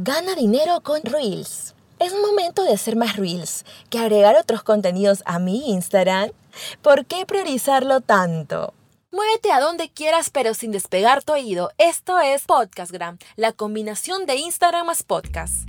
Gana dinero con Reels. Es momento de hacer más Reels que agregar otros contenidos a mi Instagram. ¿Por qué priorizarlo tanto? Muévete a donde quieras pero sin despegar tu oído. Esto es Podcastgram, la combinación de Instagram más podcast.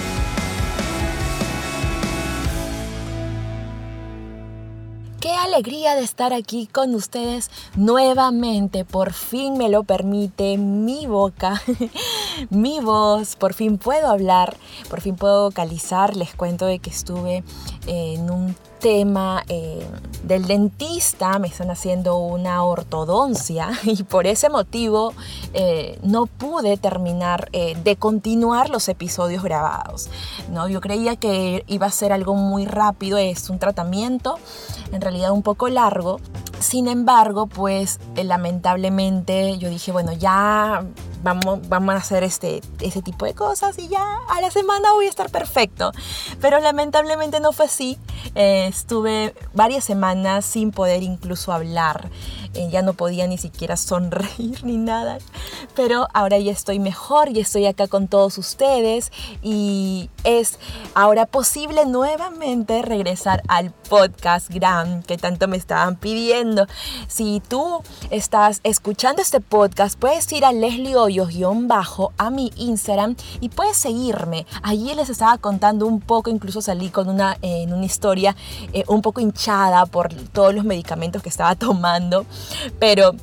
Alegría de estar aquí con ustedes nuevamente. Por fin me lo permite mi boca, mi voz. Por fin puedo hablar, por fin puedo vocalizar. Les cuento de que estuve en un tema eh, del dentista, me están haciendo una ortodoncia y por ese motivo eh, no pude terminar eh, de continuar los episodios grabados. ¿no? Yo creía que iba a ser algo muy rápido, es un tratamiento en realidad un poco largo. Sin embargo, pues lamentablemente yo dije, bueno, ya vamos, vamos a hacer este, ese tipo de cosas y ya a la semana voy a estar perfecto. Pero lamentablemente no fue así. Eh, estuve varias semanas sin poder incluso hablar. Eh, ya no podía ni siquiera sonreír ni nada. Pero ahora ya estoy mejor y estoy acá con todos ustedes y es ahora posible nuevamente regresar al podcast Gram que tanto me estaban pidiendo. Si tú estás escuchando este podcast, puedes ir a Leslie bajo a mi Instagram y puedes seguirme. Allí les estaba contando un poco, incluso salí con una, en una historia eh, un poco hinchada por todos los medicamentos que estaba tomando, pero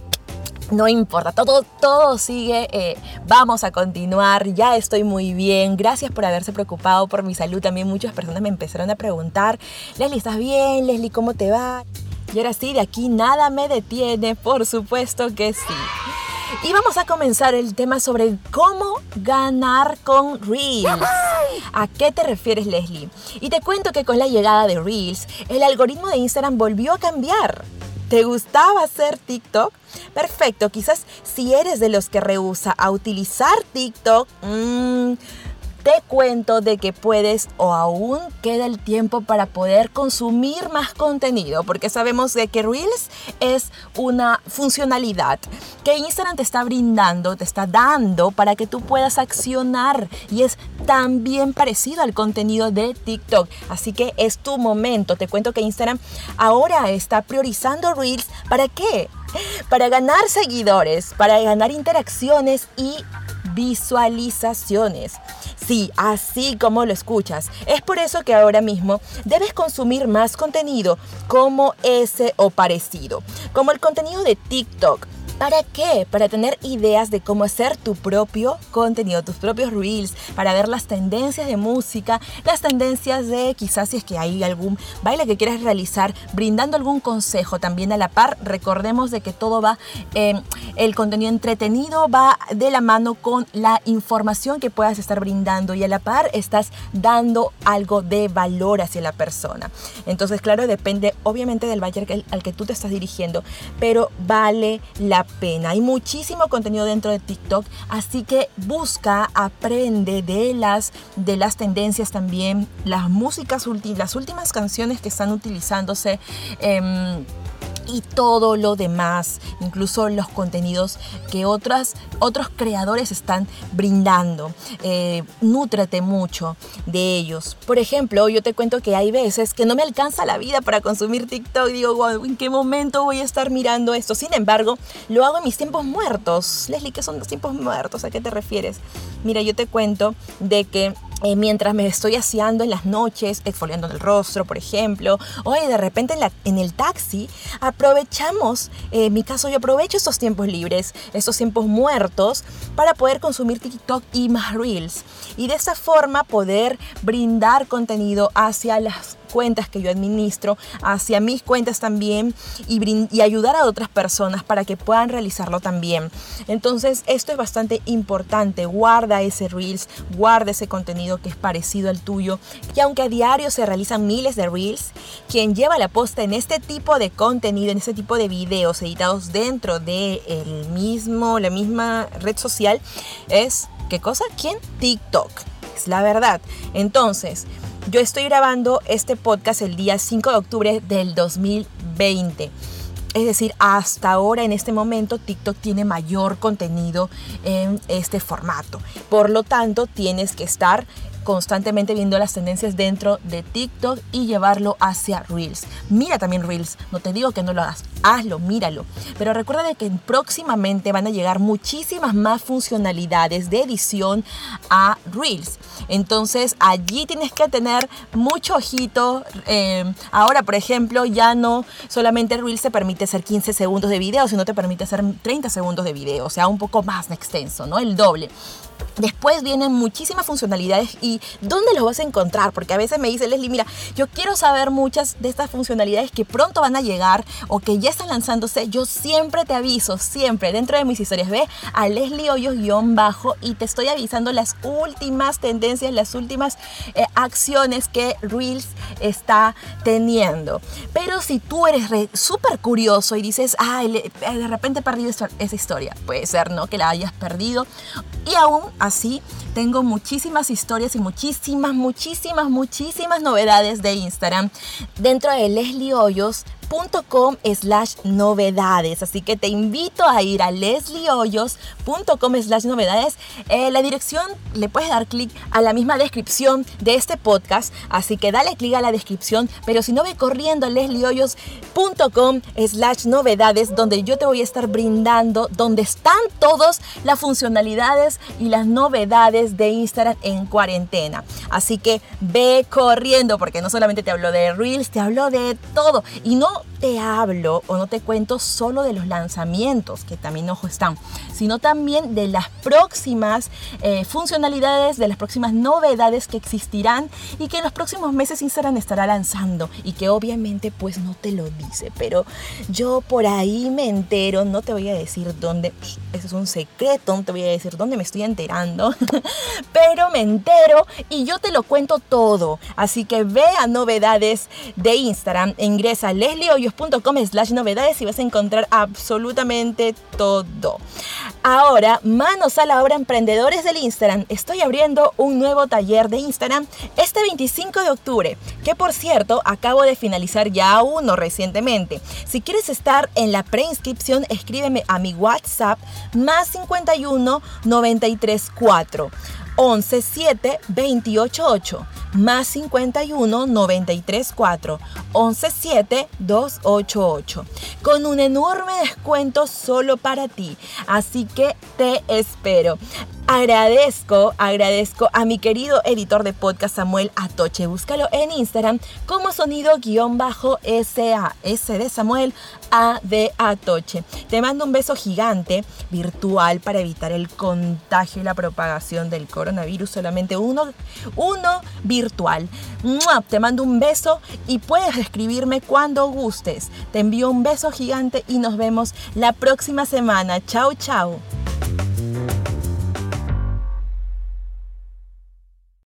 no importa, todo, todo sigue, eh, vamos a continuar, ya estoy muy bien, gracias por haberse preocupado por mi salud, también muchas personas me empezaron a preguntar, Leslie, ¿estás bien? Leslie, ¿cómo te va? Y ahora sí, de aquí nada me detiene, por supuesto que sí. Y vamos a comenzar el tema sobre cómo ganar con Reels. ¿A qué te refieres, Leslie? Y te cuento que con la llegada de Reels, el algoritmo de Instagram volvió a cambiar. ¿Te gustaba hacer TikTok? Perfecto, quizás si eres de los que rehúsa a utilizar TikTok, mmm, te cuento de que puedes o aún queda el tiempo para poder consumir más contenido, porque sabemos de que Reels es una funcionalidad que Instagram te está brindando, te está dando para que tú puedas accionar y es también parecido al contenido de TikTok. Así que es tu momento. Te cuento que Instagram ahora está priorizando Reels. ¿Para qué? Para ganar seguidores, para ganar interacciones y visualizaciones. Sí, así como lo escuchas. Es por eso que ahora mismo debes consumir más contenido como ese o parecido, como el contenido de TikTok ¿Para qué? Para tener ideas de cómo hacer tu propio contenido, tus propios reels, para ver las tendencias de música, las tendencias de quizás si es que hay algún baile que quieras realizar, brindando algún consejo también a la par. Recordemos de que todo va, eh, el contenido entretenido va de la mano con la información que puedas estar brindando y a la par estás dando algo de valor hacia la persona. Entonces, claro, depende obviamente del buyer al que tú te estás dirigiendo, pero vale la pena. Hay muchísimo contenido dentro de TikTok, así que busca, aprende de las, de las tendencias también, las músicas, las últimas canciones que están utilizándose. Em, y todo lo demás, incluso los contenidos que otras, otros creadores están brindando. Eh, nútrate mucho de ellos. Por ejemplo, yo te cuento que hay veces que no me alcanza la vida para consumir TikTok. Digo, wow, ¿en qué momento voy a estar mirando esto? Sin embargo, lo hago en mis tiempos muertos. Leslie, ¿qué son los tiempos muertos? ¿A qué te refieres? Mira, yo te cuento de que eh, mientras me estoy aseando en las noches, exfoliando el rostro, por ejemplo, o de repente en, el taxi, aprovechamos, eh, en mi caso yo aprovecho estos tiempos libres, estos tiempos muertos, para poder consumir TikTok y más Reels. Y de esa forma poder brindar contenido hacia las cuentas que yo administro hacia mis cuentas también y, y ayudar a otras personas para que puedan realizarlo también. Entonces esto es bastante importante. Guarda ese Reels, guarda ese contenido que es parecido al tuyo. Y aunque a diario se realizan miles de Reels, quien lleva la posta en este tipo de contenido, en este tipo de videos editados dentro de el mismo, la misma red social es, ¿qué cosa? ¿Quién? TikTok. Es la verdad. Entonces, yo estoy grabando este podcast el día 5 de octubre del 2020. Es decir, hasta ahora en este momento TikTok tiene mayor contenido en este formato. Por lo tanto, tienes que estar constantemente viendo las tendencias dentro de TikTok y llevarlo hacia Reels. Mira también Reels, no te digo que no lo hagas, hazlo, míralo. Pero recuerda de que próximamente van a llegar muchísimas más funcionalidades de edición a Reels. Entonces allí tienes que tener mucho ojito. Eh, ahora, por ejemplo, ya no solamente Reels te permite hacer 15 segundos de video, sino te permite hacer 30 segundos de video, o sea, un poco más extenso, ¿no? El doble. Después vienen muchísimas funcionalidades y ¿dónde los vas a encontrar? Porque a veces me dice Leslie, mira, yo quiero saber muchas de estas funcionalidades que pronto van a llegar o que ya están lanzándose. Yo siempre te aviso, siempre dentro de mis historias. Ve a Leslie Hoyos-bajo y te estoy avisando las últimas tendencias, las últimas eh, acciones que Reels está teniendo. Pero si tú eres súper curioso y dices, ay, de repente he perdido esa historia, puede ser, ¿no? Que la hayas perdido y aún así tengo muchísimas historias y muchísimas, muchísimas, muchísimas novedades de Instagram. Dentro de Leslie Hoyos lesliehoyos.com slash novedades. Así que te invito a ir a lesliehoyos.com slash novedades. Eh, la dirección le puedes dar clic a la misma descripción de este podcast. Así que dale clic a la descripción. Pero si no ve corriendo a lesliehoyos.com slash novedades donde yo te voy a estar brindando donde están todas las funcionalidades y las novedades de Instagram en cuarentena. Así que ve corriendo porque no solamente te hablo de Reels, te hablo de todo. Y no te hablo o no te cuento solo de los lanzamientos, que también ojo están, sino también de las próximas eh, funcionalidades, de las próximas novedades que existirán y que en los próximos meses Instagram estará lanzando y que obviamente pues no te lo dice, pero yo por ahí me entero, no te voy a decir dónde, eso es un secreto, no te voy a decir dónde me estoy enterando, pero me entero y yo te lo cuento todo, así que ve a novedades de Instagram, ingresa a lesliehoyos.com slash novedades y vas a encontrar absolutamente todo. Ahora, manos a la obra emprendedores del Instagram. Estoy abriendo un nuevo taller de Instagram este 25 de octubre, que por cierto acabo de finalizar ya uno recientemente. Si quieres estar en la preinscripción, escríbeme a mi WhatsApp más 51 93 4 11 7 28 8 más 51 93 4 11 7 288 con un enorme descuento solo para ti. Así que te espero. Agradezco, agradezco a mi querido editor de podcast Samuel Atoche. Búscalo en Instagram como sonido-SA. S de Samuel, A de Atoche. Te mando un beso gigante virtual para evitar el contagio y la propagación del coronavirus. Solamente uno, uno virtual. Te mando un beso y puedes escribirme cuando gustes. Te envío un beso gigante y nos vemos la próxima semana. Chao, chao.